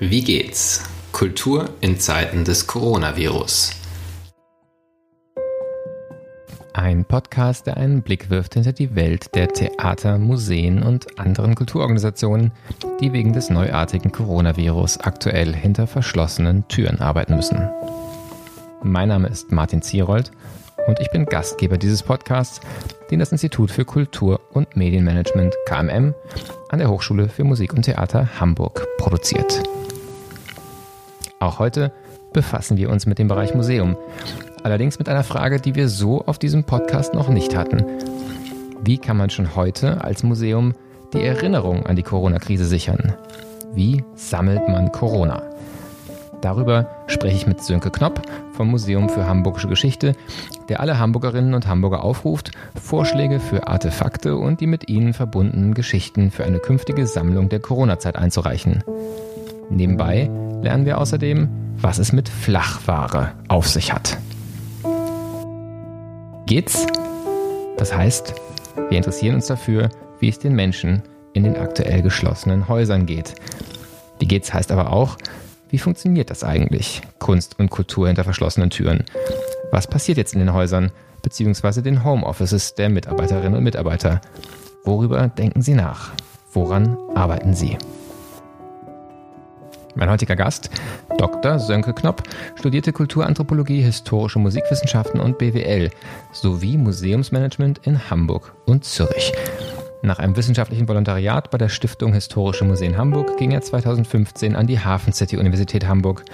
Wie geht's? Kultur in Zeiten des Coronavirus. Ein Podcast, der einen Blick wirft hinter die Welt der Theater, Museen und anderen Kulturorganisationen, die wegen des neuartigen Coronavirus aktuell hinter verschlossenen Türen arbeiten müssen. Mein Name ist Martin Zierold und ich bin Gastgeber dieses Podcasts, den das Institut für Kultur und Medienmanagement KMM an der Hochschule für Musik und Theater Hamburg produziert. Auch heute befassen wir uns mit dem Bereich Museum, allerdings mit einer Frage, die wir so auf diesem Podcast noch nicht hatten. Wie kann man schon heute als Museum die Erinnerung an die Corona-Krise sichern? Wie sammelt man Corona? Darüber spreche ich mit Sönke Knopp vom Museum für Hamburgische Geschichte, der alle Hamburgerinnen und Hamburger aufruft, Vorschläge für Artefakte und die mit ihnen verbundenen Geschichten für eine künftige Sammlung der Corona-Zeit einzureichen. Nebenbei lernen wir außerdem, was es mit Flachware auf sich hat. Geht's? Das heißt, wir interessieren uns dafür, wie es den Menschen in den aktuell geschlossenen Häusern geht. Wie geht's heißt aber auch, wie funktioniert das eigentlich? Kunst und Kultur hinter verschlossenen Türen. Was passiert jetzt in den Häusern bzw. den Homeoffices der Mitarbeiterinnen und Mitarbeiter? Worüber denken Sie nach? Woran arbeiten Sie? Mein heutiger Gast, Dr. Sönke Knopp, studierte Kulturanthropologie, historische Musikwissenschaften und BWL sowie Museumsmanagement in Hamburg und Zürich. Nach einem wissenschaftlichen Volontariat bei der Stiftung Historische Museen Hamburg ging er 2015 an die Hafen City Universität Hamburg.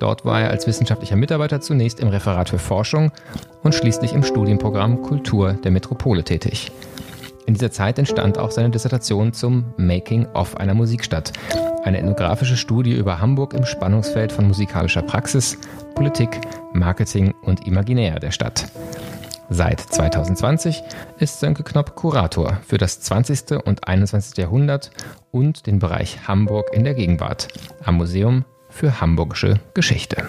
Dort war er als wissenschaftlicher Mitarbeiter zunächst im Referat für Forschung und schließlich im Studienprogramm Kultur der Metropole tätig. In dieser Zeit entstand auch seine Dissertation zum Making of einer Musikstadt, eine ethnografische Studie über Hamburg im Spannungsfeld von musikalischer Praxis, Politik, Marketing und Imaginär der Stadt. Seit 2020 ist Sönke Knopp Kurator für das 20. und 21. Jahrhundert und den Bereich Hamburg in der Gegenwart am Museum für Hamburgische Geschichte.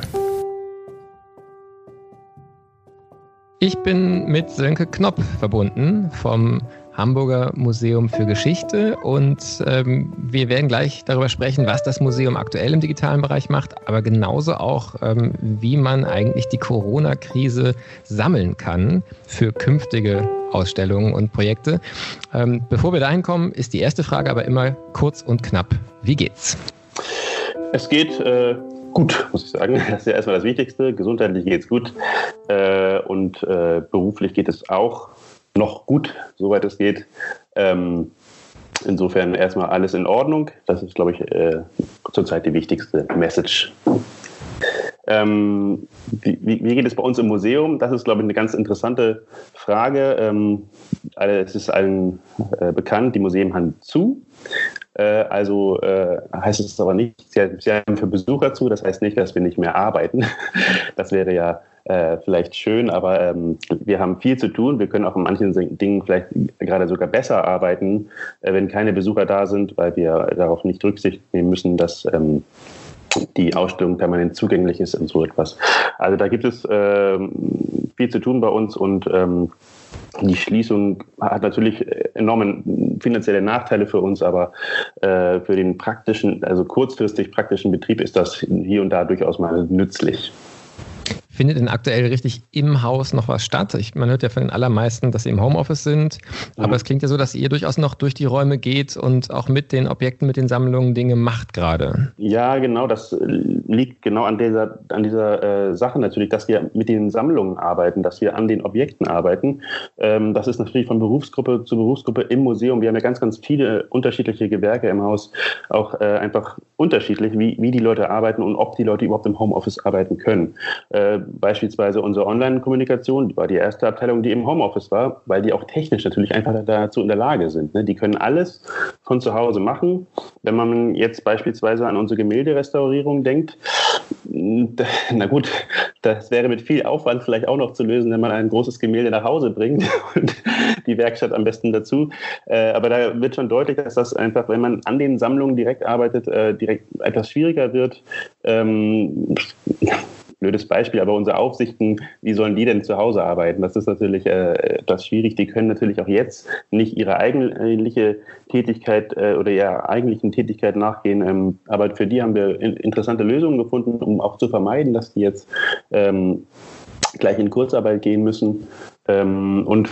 Ich bin mit Sönke Knopp verbunden vom Hamburger Museum für Geschichte und ähm, wir werden gleich darüber sprechen, was das Museum aktuell im digitalen Bereich macht, aber genauso auch, ähm, wie man eigentlich die Corona-Krise sammeln kann für künftige Ausstellungen und Projekte. Ähm, bevor wir dahin kommen, ist die erste Frage aber immer kurz und knapp. Wie geht's? Es geht äh, gut, muss ich sagen. Das ist ja erstmal das Wichtigste. Gesundheitlich geht es gut äh, und äh, beruflich geht es auch noch gut, soweit es geht. Ähm, insofern erstmal alles in Ordnung. Das ist, glaube ich, äh, zurzeit die wichtigste Message. Ähm, wie, wie, geht es bei uns im Museum? Das ist, glaube ich, eine ganz interessante Frage. Ähm, es ist allen äh, bekannt, die Museen haben zu. Äh, also äh, heißt es aber nicht, sie, sie haben für Besucher zu, das heißt nicht, dass wir nicht mehr arbeiten. Das wäre ja äh, vielleicht schön, aber ähm, wir haben viel zu tun. Wir können auch in manchen Dingen vielleicht gerade sogar besser arbeiten, äh, wenn keine Besucher da sind, weil wir darauf nicht Rücksicht nehmen müssen, dass ähm, die Ausstellung permanent zugänglich ist und so etwas. Also da gibt es äh, viel zu tun bei uns und ähm, die Schließung hat natürlich enorme finanzielle Nachteile für uns, aber äh, für den praktischen, also kurzfristig praktischen Betrieb ist das hier und da durchaus mal nützlich. Findet denn aktuell richtig im Haus noch was statt? Ich, man hört ja von den allermeisten, dass sie im Homeoffice sind, mhm. aber es klingt ja so, dass ihr durchaus noch durch die Räume geht und auch mit den Objekten, mit den Sammlungen Dinge macht gerade. Ja, genau, das liegt genau an dieser, an dieser äh, Sache natürlich, dass wir mit den Sammlungen arbeiten, dass wir an den Objekten arbeiten. Ähm, das ist natürlich von Berufsgruppe zu Berufsgruppe im Museum. Wir haben ja ganz, ganz viele unterschiedliche Gewerke im Haus, auch äh, einfach unterschiedlich, wie, wie die Leute arbeiten und ob die Leute überhaupt im Homeoffice arbeiten können. Äh, beispielsweise unsere Online-Kommunikation war die erste Abteilung, die im Homeoffice war, weil die auch technisch natürlich einfach dazu in der Lage sind. Ne? Die können alles von zu Hause machen. Wenn man jetzt beispielsweise an unsere Gemälderestaurierung denkt, na gut, das wäre mit viel Aufwand vielleicht auch noch zu lösen, wenn man ein großes Gemälde nach Hause bringt und die Werkstatt am besten dazu. Äh, aber da wird schon deutlich, dass das einfach, wenn man an den Sammlungen direkt arbeitet, äh, direkt etwas schwieriger wird. Ähm, blödes Beispiel, aber unsere Aufsichten, wie sollen die denn zu Hause arbeiten? Das ist natürlich äh, etwas schwierig. Die können natürlich auch jetzt nicht ihre eigentliche Tätigkeit äh, oder ihrer eigentlichen Tätigkeit nachgehen. Ähm, aber für die haben wir in, interessante Lösungen gefunden, um auch zu vermeiden, dass die jetzt ähm, gleich in Kurzarbeit gehen müssen. Ähm, und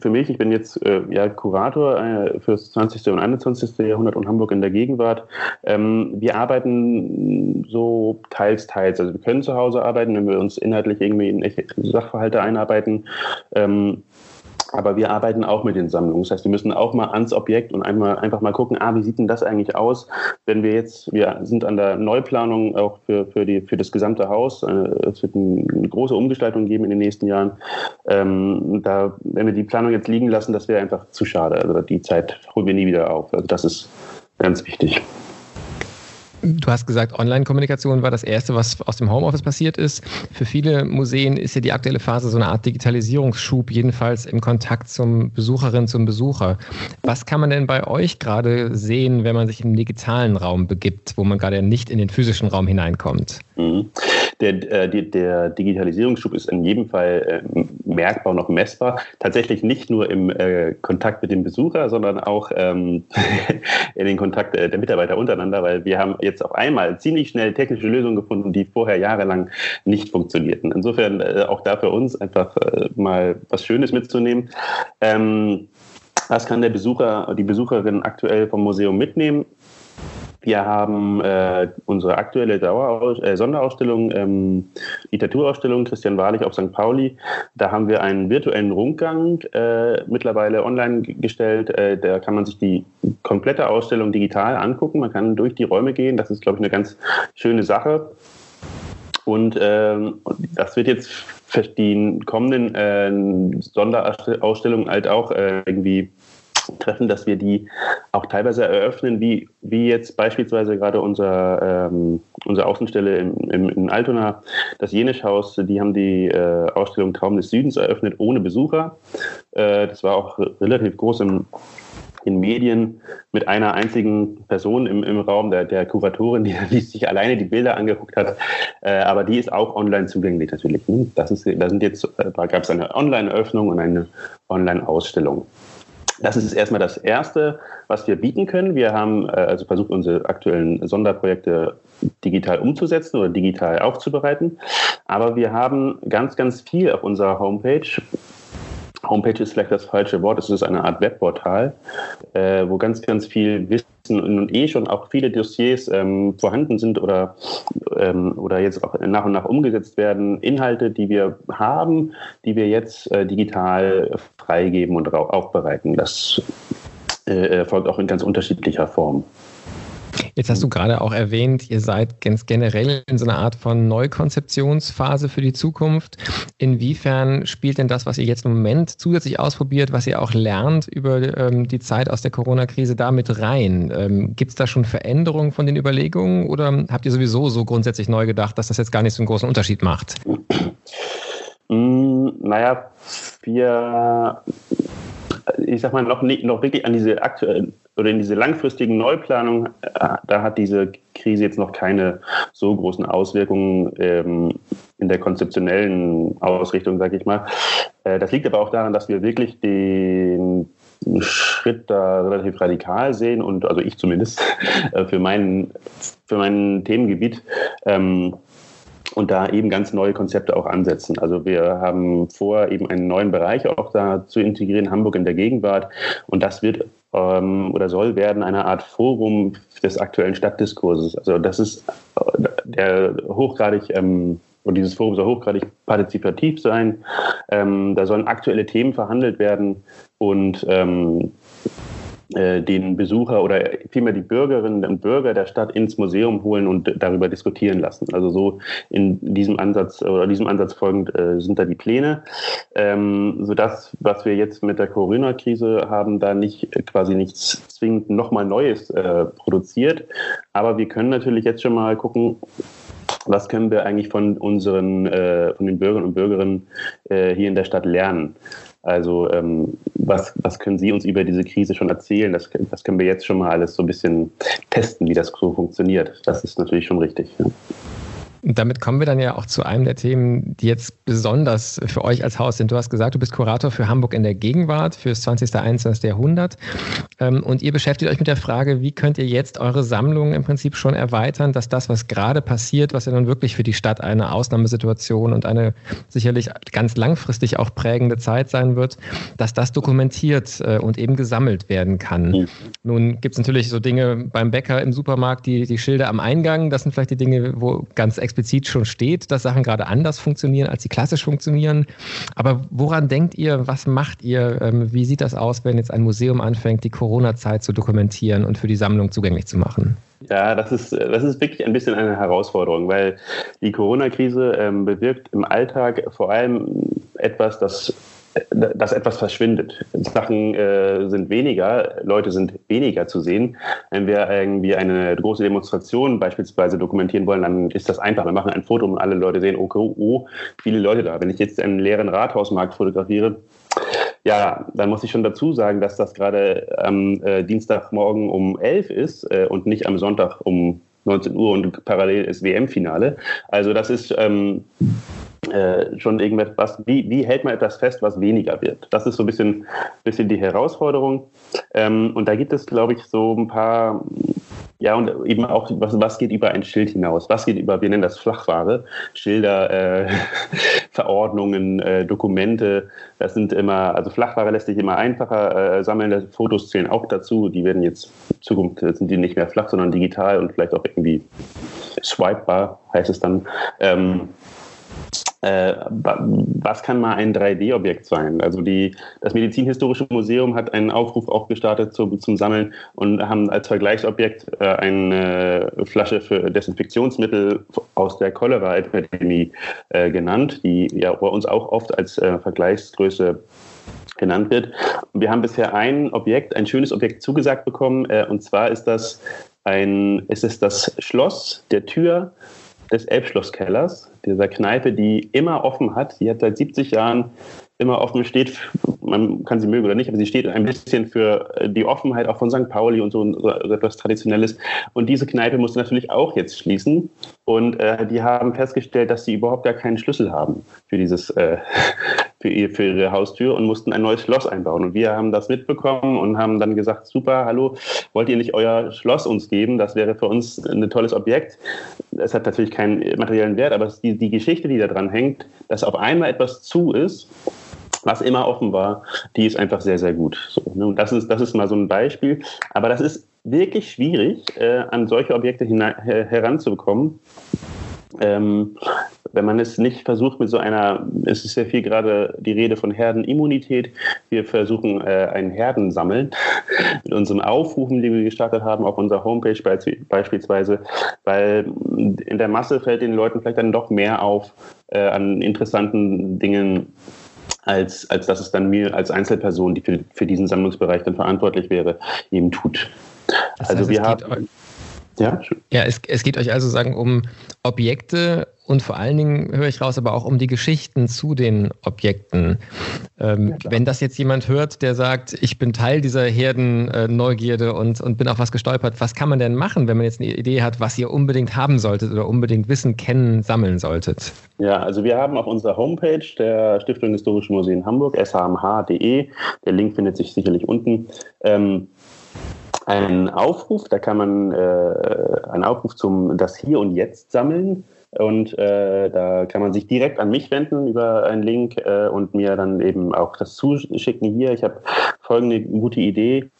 für mich, ich bin jetzt äh, ja, Kurator äh, für das 20. und 21. Jahrhundert und Hamburg in der Gegenwart. Ähm, wir arbeiten so teils, teils. Also wir können zu Hause arbeiten, wenn wir uns inhaltlich irgendwie in Sachverhalte einarbeiten. Ähm, aber wir arbeiten auch mit den Sammlungen. Das heißt, wir müssen auch mal ans Objekt und einmal, einfach mal gucken, ah, wie sieht denn das eigentlich aus, wenn wir jetzt, wir sind an der Neuplanung auch für, für, die, für das gesamte Haus. Äh, es wird eine große Umgestaltung geben in den nächsten Jahren. Ähm, da, wenn wir die Planung jetzt liegen lassen, das wäre einfach zu schade. Also die Zeit holen wir nie wieder auf. Also das ist ganz wichtig. Du hast gesagt, Online-Kommunikation war das Erste, was aus dem Homeoffice passiert ist. Für viele Museen ist ja die aktuelle Phase so eine Art Digitalisierungsschub, jedenfalls im Kontakt zum Besucherin, zum Besucher. Was kann man denn bei euch gerade sehen, wenn man sich im digitalen Raum begibt, wo man gerade nicht in den physischen Raum hineinkommt? Mhm. Der, äh, der, Digitalisierungsschub ist in jedem Fall äh, merkbar und auch messbar. Tatsächlich nicht nur im äh, Kontakt mit dem Besucher, sondern auch ähm, in den Kontakt der Mitarbeiter untereinander, weil wir haben jetzt auf einmal ziemlich schnell technische Lösungen gefunden, die vorher jahrelang nicht funktionierten. Insofern auch da für uns einfach mal was Schönes mitzunehmen. Ähm, was kann der Besucher, die Besucherin aktuell vom Museum mitnehmen? Wir haben äh, unsere aktuelle Daueraus äh, Sonderausstellung, ähm, Literaturausstellung Christian Wahrlich auf St. Pauli. Da haben wir einen virtuellen Rundgang äh, mittlerweile online gestellt. Äh, da kann man sich die komplette Ausstellung digital angucken. Man kann durch die Räume gehen. Das ist, glaube ich, eine ganz schöne Sache. Und ähm, das wird jetzt für die kommenden äh, Sonderausstellungen halt auch äh, irgendwie treffen, dass wir die auch teilweise eröffnen, wie, wie jetzt beispielsweise gerade unser, ähm, unsere Außenstelle im, im, in Altona, das Jenischhaus, die haben die äh, Ausstellung Traum des Südens eröffnet ohne Besucher. Äh, das war auch relativ groß im in Medien mit einer einzigen Person im, im Raum, der, der Kuratorin, die, die sich alleine die Bilder angeguckt hat. Äh, aber die ist auch online zugänglich natürlich. Hm? Das ist, da sind jetzt, äh, da gab es eine Online-Öffnung und eine Online-Ausstellung. Das ist erstmal das Erste, was wir bieten können. Wir haben äh, also versucht, unsere aktuellen Sonderprojekte digital umzusetzen oder digital aufzubereiten. Aber wir haben ganz, ganz viel auf unserer Homepage. Homepage ist vielleicht das falsche Wort, es ist eine Art Webportal, äh, wo ganz, ganz viel Wissen und eh schon auch viele Dossiers ähm, vorhanden sind oder, ähm, oder jetzt auch nach und nach umgesetzt werden. Inhalte, die wir haben, die wir jetzt äh, digital freigeben und aufbereiten. Das äh, erfolgt auch in ganz unterschiedlicher Form. Jetzt hast du gerade auch erwähnt, ihr seid ganz generell in so einer Art von Neukonzeptionsphase für die Zukunft. Inwiefern spielt denn das, was ihr jetzt im Moment zusätzlich ausprobiert, was ihr auch lernt über ähm, die Zeit aus der Corona-Krise da mit rein? Ähm, Gibt es da schon Veränderungen von den Überlegungen oder habt ihr sowieso so grundsätzlich neu gedacht, dass das jetzt gar nicht so einen großen Unterschied macht? Mm, naja, wir ich sag mal, noch, nicht, noch wirklich an diese aktuellen oder in diese langfristigen Neuplanung, äh, da hat diese Krise jetzt noch keine so großen Auswirkungen ähm, in der konzeptionellen Ausrichtung, sage ich mal. Äh, das liegt aber auch daran, dass wir wirklich den Schritt da relativ radikal sehen und also ich zumindest äh, für meinen für mein Themengebiet ähm, und da eben ganz neue Konzepte auch ansetzen. Also wir haben vor, eben einen neuen Bereich auch da zu integrieren, Hamburg in der Gegenwart. Und das wird ähm, oder soll werden eine Art Forum des aktuellen Stadtdiskurses. Also das ist äh, der hochgradig ähm, und dieses Forum soll hochgradig partizipativ sein. Ähm, da sollen aktuelle Themen verhandelt werden und ähm, äh, den Besucher oder vielmehr die Bürgerinnen und Bürger der Stadt ins Museum holen und darüber diskutieren lassen. Also so in diesem Ansatz oder diesem Ansatz folgend äh, sind da die Pläne, ähm, sodass was wir jetzt mit der Corona-Krise haben, da nicht äh, quasi nichts zwingend nochmal Neues äh, produziert. Aber wir können natürlich jetzt schon mal gucken, was können wir eigentlich von unseren, äh, von den Bürgern und Bürgerinnen äh, hier in der Stadt lernen? Also ähm, was, was können Sie uns über diese Krise schon erzählen? Das, das können wir jetzt schon mal alles so ein bisschen testen, wie das so funktioniert. Das ist natürlich schon richtig. Ja. Und damit kommen wir dann ja auch zu einem der Themen, die jetzt besonders für euch als Haus sind. Du hast gesagt, du bist Kurator für Hamburg in der Gegenwart, fürs 20. 21. Jahrhundert. Ähm, und ihr beschäftigt euch mit der Frage, wie könnt ihr jetzt eure Sammlung im Prinzip schon erweitern, dass das, was gerade passiert, was ja nun wirklich für die Stadt eine Ausnahmesituation und eine sicherlich ganz langfristig auch prägende Zeit sein wird, dass das dokumentiert äh, und eben gesammelt werden kann. Mhm. Nun gibt es natürlich so Dinge beim Bäcker im Supermarkt, die, die Schilder am Eingang, das sind vielleicht die Dinge, wo ganz explizit schon steht, dass Sachen gerade anders funktionieren, als sie klassisch funktionieren. Aber woran denkt ihr, was macht ihr, ähm, wie sieht das aus, wenn jetzt ein Museum anfängt, die Corona-Zeit zu dokumentieren und für die Sammlung zugänglich zu machen? Ja, das ist, das ist wirklich ein bisschen eine Herausforderung, weil die Corona-Krise ähm, bewirkt im Alltag vor allem etwas, das dass etwas verschwindet. Sachen äh, sind weniger, Leute sind weniger zu sehen. Wenn wir irgendwie eine große Demonstration beispielsweise dokumentieren wollen, dann ist das einfach. Wir machen ein Foto und alle Leute sehen, okay, oh, viele Leute da. Wenn ich jetzt einen leeren Rathausmarkt fotografiere, ja, dann muss ich schon dazu sagen, dass das gerade am äh, Dienstagmorgen um 11 ist äh, und nicht am Sonntag um 19 Uhr und parallel ist WM-Finale. Also das ist ähm, äh, schon irgendetwas, wie, wie hält man etwas fest, was weniger wird? Das ist so ein bisschen, bisschen die Herausforderung. Ähm, und da gibt es, glaube ich, so ein paar, ja, und eben auch, was, was geht über ein Schild hinaus? Was geht über, wir nennen das Flachware, Schilder, äh, Verordnungen, äh, Dokumente, das sind immer, also Flachware lässt sich immer einfacher äh, sammeln, Fotos zählen auch dazu, die werden jetzt in Zukunft, sind die nicht mehr flach, sondern digital und vielleicht auch irgendwie swipebar, heißt es dann. Ähm, äh, was kann mal ein 3D-Objekt sein? Also die, das Medizinhistorische Museum hat einen Aufruf auch gestartet zum, zum Sammeln und haben als Vergleichsobjekt äh, eine Flasche für Desinfektionsmittel aus der Cholera-Epidemie äh, genannt, die ja bei uns auch oft als äh, Vergleichsgröße genannt wird. Wir haben bisher ein Objekt, ein schönes Objekt zugesagt bekommen, äh, und zwar ist das ein, ist es das Schloss der Tür des Elbschlosskellers, dieser Kneipe, die immer offen hat. Die hat seit 70 Jahren immer offen, steht, man kann sie mögen oder nicht, aber sie steht ein bisschen für äh, die Offenheit auch von St. Pauli und so, so etwas Traditionelles. Und diese Kneipe musste natürlich auch jetzt schließen. Und äh, die haben festgestellt, dass sie überhaupt gar keinen Schlüssel haben für dieses, äh, für, ihr, für ihre Haustür und mussten ein neues Schloss einbauen. Und wir haben das mitbekommen und haben dann gesagt, super, hallo, wollt ihr nicht euer Schloss uns geben? Das wäre für uns ein tolles Objekt. Es hat natürlich keinen materiellen Wert, aber die, die Geschichte, die da dran hängt, dass auf einmal etwas zu ist, was immer offen war, die ist einfach sehr, sehr gut. So, ne? das, ist, das ist mal so ein Beispiel. Aber das ist wirklich schwierig, äh, an solche Objekte heranzubekommen ähm, wenn man es nicht versucht mit so einer, es ist ja viel gerade die Rede von Herdenimmunität. Wir versuchen äh, ein Herdensammeln mit unseren Aufrufen, die wir gestartet haben auf unserer Homepage beispielsweise, weil in der Masse fällt den Leuten vielleicht dann doch mehr auf äh, an interessanten Dingen, als, als dass es dann mir als Einzelperson, die für, für diesen Sammlungsbereich dann verantwortlich wäre, eben tut. Das also heißt, wir haben ja, ja es, es geht euch also sagen um Objekte und vor allen Dingen höre ich raus, aber auch um die Geschichten zu den Objekten. Ähm, ja, wenn das jetzt jemand hört, der sagt, ich bin Teil dieser Herdenneugierde äh, und, und bin auf was gestolpert, was kann man denn machen, wenn man jetzt eine Idee hat, was ihr unbedingt haben solltet oder unbedingt Wissen, kennen, sammeln solltet? Ja, also wir haben auf unserer Homepage der Stiftung Historische Museen Hamburg, shmh.de, der Link findet sich sicherlich unten, ähm, einen Aufruf, da kann man äh, einen Aufruf zum das Hier und Jetzt sammeln. Und äh, da kann man sich direkt an mich wenden über einen Link äh, und mir dann eben auch das zuschicken. Hier, ich habe folgende gute Idee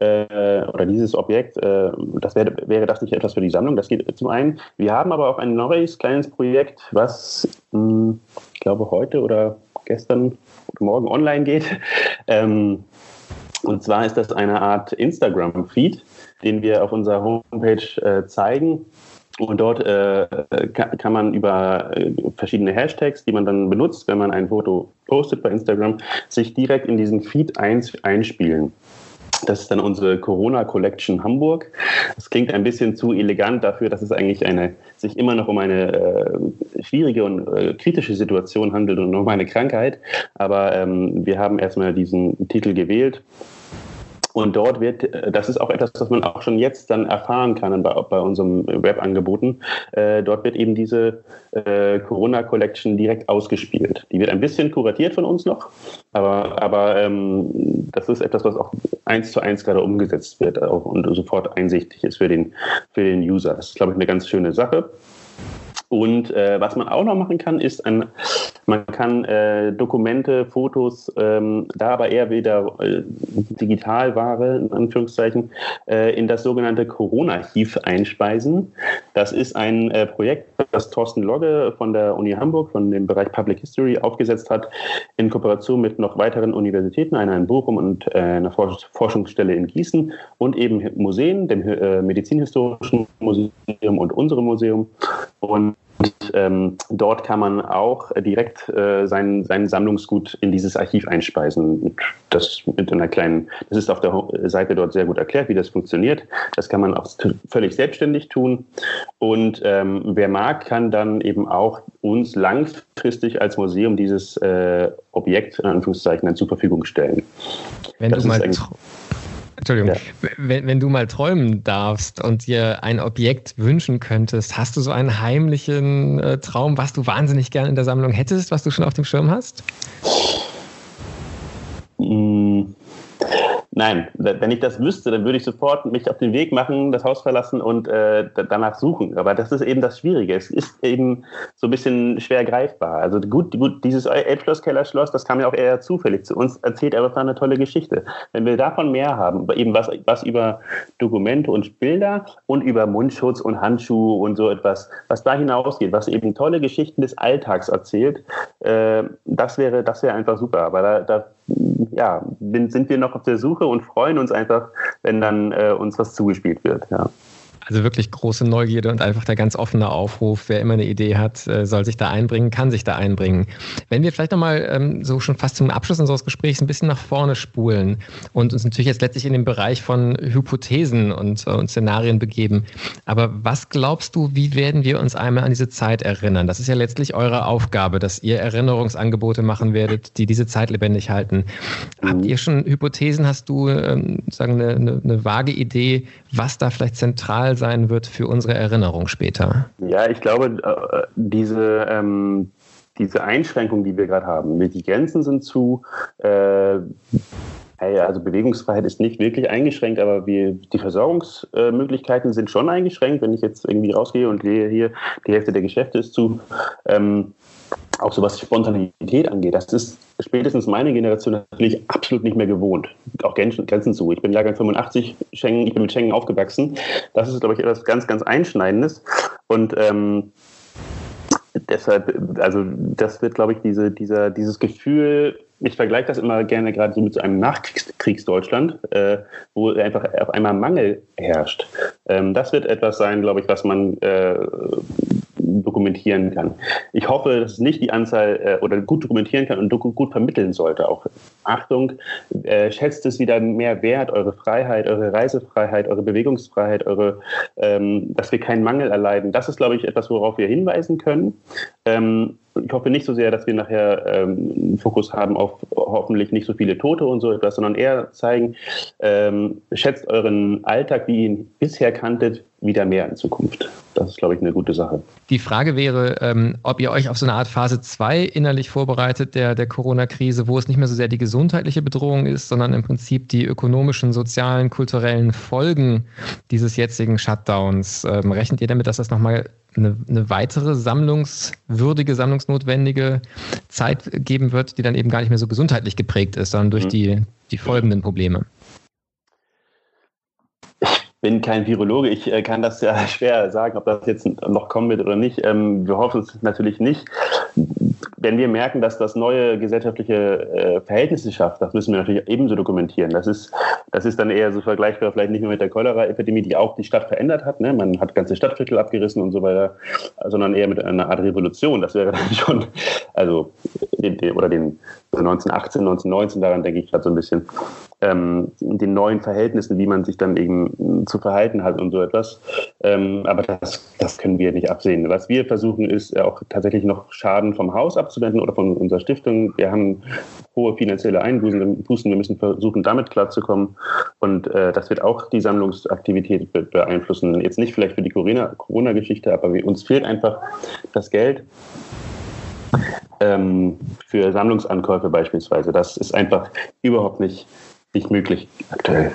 äh, oder dieses Objekt, äh, das wäre, wäre das nicht etwas für die Sammlung. Das geht zum einen. Wir haben aber auch ein neues kleines Projekt, was mh, hm, ich glaube heute oder gestern oder morgen online geht. Ähm, und zwar ist das eine Art Instagram-Feed, den wir auf unserer Homepage äh, zeigen. Und dort äh, kann, man über äh, verschiedene Hashtags, die man dann benutzt, wenn man ein Foto postet bei Instagram, sich direkt in diesen Feed eins, einspielen. Das ist dann unsere Corona Collection Hamburg. Das klingt ein bisschen zu elegant dafür, dass es eigentlich eine, sich immer noch um eine äh, schwierige und äh, kritische Situation handelt und um eine Krankheit. Aber ähm, wir haben erstmal diesen Titel gewählt Und dort wird, äh, das ist auch etwas, was man auch schon jetzt dann erfahren kann bei, bei unserem Webangeboten, äh, dort wird eben diese äh, Corona Collection direkt ausgespielt. Die wird ein bisschen kuratiert von uns noch, aber, aber ähm, das ist etwas, was auch eins zu eins gerade umgesetzt wird auch, und sofort einsichtig ist für den, für den User. Das ist, glaube ich, eine ganz schöne Sache. Und äh, was man auch noch machen kann, ist, ein, man kann äh, Dokumente, Fotos, ähm, da aber eher wieder äh, Digitalware, in Anführungszeichen, äh, in das sogenannte Corona-Archiv einspeisen. Das ist ein äh, Projekt, das Thorsten Logge von der Uni Hamburg, von dem Bereich Public History, aufgesetzt hat, in Kooperation mit noch weiteren Universitäten, einer in Bochum und äh, einer Forschungsstelle in Gießen und eben Museen, dem äh, Medizinhistorischen Museum und unserem Museum. Und und ähm, dort kann man auch direkt äh, sein, sein Sammlungsgut in dieses Archiv einspeisen. Das mit einer kleinen, das ist auf der Seite dort sehr gut erklärt, wie das funktioniert. Das kann man auch völlig selbstständig tun. Und ähm, wer mag, kann dann eben auch uns langfristig als Museum dieses äh, Objekt in Anführungszeichen dann zur Verfügung stellen. Wenn das du mal Entschuldigung, ja. wenn, wenn du mal träumen darfst und dir ein Objekt wünschen könntest, hast du so einen heimlichen äh, Traum, was du wahnsinnig gerne in der Sammlung hättest, was du schon auf dem Schirm hast? Mm. Nein, wenn ich das wüsste, dann würde ich sofort mich auf den Weg machen, das Haus verlassen und äh, danach suchen. Aber das ist eben das Schwierige. Es ist eben so ein bisschen schwer greifbar. Also gut, gut dieses Elbschloss-Kellerschloss, das kam ja auch eher zufällig zu uns, erzählt aber eine tolle Geschichte. Wenn wir davon mehr haben, eben was, was über Dokumente und Bilder und über Mundschutz und Handschuhe und so etwas, was da hinausgeht, was eben tolle Geschichten des Alltags erzählt, äh, das wäre, das wäre einfach super. Aber da, da ja, sind wir noch auf der Suche und freuen uns einfach, wenn dann äh, uns was zugespielt wird. Ja. Also wirklich große Neugierde und einfach der ganz offene Aufruf. Wer immer eine Idee hat, äh, soll sich da einbringen, kann sich da einbringen. Wenn wir vielleicht nochmal ähm, so schon fast zum Abschluss unseres Gesprächs ein bisschen nach vorne spulen und uns natürlich jetzt letztlich in den Bereich von Hypothesen und, äh, und Szenarien begeben. Aber was glaubst du, wie werden wir uns einmal an diese Zeit erinnern? Das ist ja letztlich eure Aufgabe, dass ihr Erinnerungsangebote machen werdet, die diese Zeit lebendig halten. Habt ihr schon Hypothesen? Hast du ähm, sagen eine, eine, eine vage Idee, was da vielleicht zentral sein wird für unsere Erinnerung später? Ja, ich glaube, äh, diese, ähm, diese Einschränkung, die wir gerade haben, die Grenzen sind zu, äh, also Bewegungsfreiheit ist nicht wirklich eingeschränkt, aber wir, die Versorgungsmöglichkeiten sind schon eingeschränkt. Wenn ich jetzt irgendwie rausgehe und sehe hier, die Hälfte der Geschäfte ist zu, ähm, auch so was Spontanität angeht, das ist spätestens meine Generation natürlich absolut nicht mehr gewohnt. Auch Grenzen zu. Ich bin Jahrgang 85, Schengen, ich bin mit Schengen aufgewachsen. Das ist, glaube ich, etwas ganz, ganz Einschneidendes. Und ähm, deshalb, also das wird, glaube ich, diese, dieser, dieses Gefühl, ich vergleiche das immer gerne gerade so mit so einem Nachkriegsdeutschland, äh, wo einfach auf einmal Mangel herrscht. Ähm, das wird etwas sein, glaube ich, was man äh, dokumentieren kann. Ich hoffe, dass es nicht die Anzahl äh, oder gut dokumentieren kann und gut vermitteln sollte. Auch Achtung, äh, schätzt es wieder mehr wert, eure Freiheit, eure Reisefreiheit, eure Bewegungsfreiheit, eure, ähm, dass wir keinen Mangel erleiden. Das ist, glaube ich, etwas, worauf wir hinweisen können. Ähm, ich hoffe nicht so sehr, dass wir nachher ähm, einen Fokus haben auf hoffentlich nicht so viele Tote und so etwas, sondern eher zeigen, ähm, schätzt euren Alltag, wie ihr ihn bisher kanntet, wieder mehr in Zukunft. Das ist, glaube ich, eine gute Sache. Die Frage wäre, ähm, ob ihr euch auf so eine Art Phase 2 innerlich vorbereitet der, der Corona-Krise, wo es nicht mehr so sehr die gesundheitliche Bedrohung ist, sondern im Prinzip die ökonomischen, sozialen, kulturellen Folgen dieses jetzigen Shutdowns. Ähm, rechnet ihr damit, dass das nochmal eine, eine weitere sammlungswürdige, sammlungsnotwendige Zeit geben wird, die dann eben gar nicht mehr so gesundheitlich geprägt ist, sondern durch mhm. die, die folgenden Probleme? Bin kein Virologe, ich äh, kann das ja schwer sagen, ob das jetzt noch kommen wird oder nicht. Ähm, wir hoffen es natürlich nicht. Wenn wir merken, dass das neue gesellschaftliche äh, Verhältnisse schafft, das müssen wir natürlich ebenso dokumentieren. Das ist, das ist dann eher so vergleichbar, vielleicht nicht nur mit der Cholera-Epidemie, die auch die Stadt verändert hat. Ne? Man hat ganze Stadtviertel abgerissen und so weiter, sondern eher mit einer Art Revolution. Das wäre dann schon, also, oder den 1918, 1919, daran denke ich gerade so ein bisschen. Ähm, den neuen Verhältnissen, wie man sich dann eben zu verhalten hat und so etwas. Ähm, aber das, das können wir nicht absehen. Was wir versuchen, ist auch tatsächlich noch Schaden vom Haus abzuwenden oder von unserer Stiftung. Wir haben hohe finanzielle Einbußen. Wir müssen versuchen, damit klarzukommen. Und äh, das wird auch die Sammlungsaktivität be beeinflussen. Jetzt nicht vielleicht für die Corona-Geschichte, aber wir, uns fehlt einfach das Geld ähm, für Sammlungsankäufe beispielsweise. Das ist einfach überhaupt nicht, nicht möglich aktuell.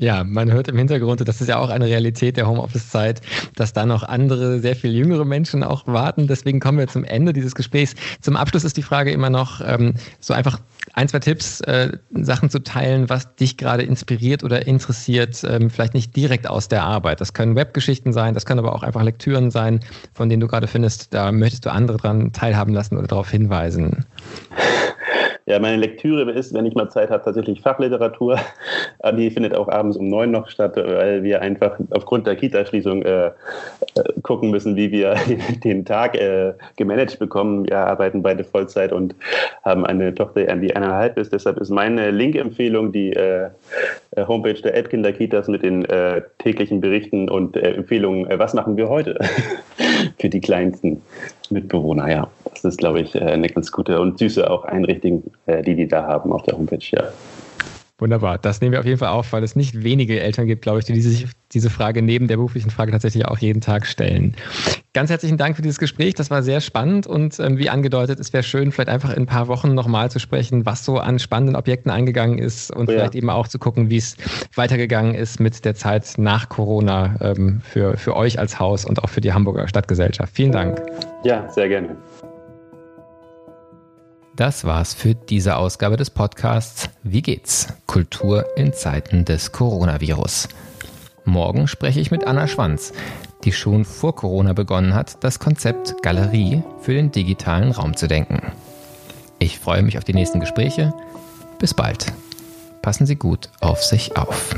Ja, man hört im Hintergrund, das ist ja auch eine Realität der Homeoffice-Zeit, dass da noch andere, sehr viel jüngere Menschen auch warten. Deswegen kommen wir zum Ende dieses Gesprächs. Zum Abschluss ist die Frage immer noch, ähm, so einfach ein, zwei Tipps, äh, Sachen zu teilen, was dich gerade inspiriert oder interessiert, ähm, vielleicht nicht direkt aus der Arbeit. Das können Webgeschichten sein, das können aber auch einfach Lektüren sein, von denen du gerade findest, da möchtest du andere dran teilhaben lassen oder darauf hinweisen. Ja, meine Lektüre ist, wenn ich mal Zeit habe, tatsächlich Fachliteratur. Die findet auch abends um neun noch statt, weil wir einfach aufgrund der Kita-Schließung äh, äh gucken müssen, wie wir den Tag äh, gemanagt bekommen. Wir arbeiten beide Vollzeit und haben eine Tochter, die eineinhalb ist. Deshalb ist meine Link-Empfehlung die äh, äh Homepage der Edkinder Kitas mit den äh, täglichen Berichten und Empfehlungen, was machen wir heute für die kleinsten Mitbewohner. Ja, das ist, glaube ich, eine ganz gute und süße auch Einrichtung, äh, die die da haben auf der Homepage, ja. Wunderbar. Das nehmen wir auf jeden Fall auf, weil es nicht wenige Eltern gibt, glaube ich, die sich diese Frage neben der beruflichen Frage tatsächlich auch jeden Tag stellen. Ganz herzlichen Dank für dieses Gespräch. Das war sehr spannend und ähm, wie angedeutet, es wäre schön, vielleicht einfach in ein paar Wochen nochmal zu sprechen, was so an spannenden Objekten eingegangen ist und oh ja. vielleicht eben auch zu gucken, wie es weitergegangen ist mit der Zeit nach Corona ähm, für, für euch als Haus und auch für die Hamburger Stadtgesellschaft. Vielen Dank. Ja, sehr gerne. Das war's für diese Ausgabe des Podcasts Wie geht's? Kultur in Zeiten des Coronavirus. Morgen spreche ich mit Anna Schwanz, die schon vor Corona begonnen hat, das Konzept Galerie für den digitalen Raum zu denken. Ich freue mich auf die nächsten Gespräche. Bis bald. Passen Sie gut auf sich auf.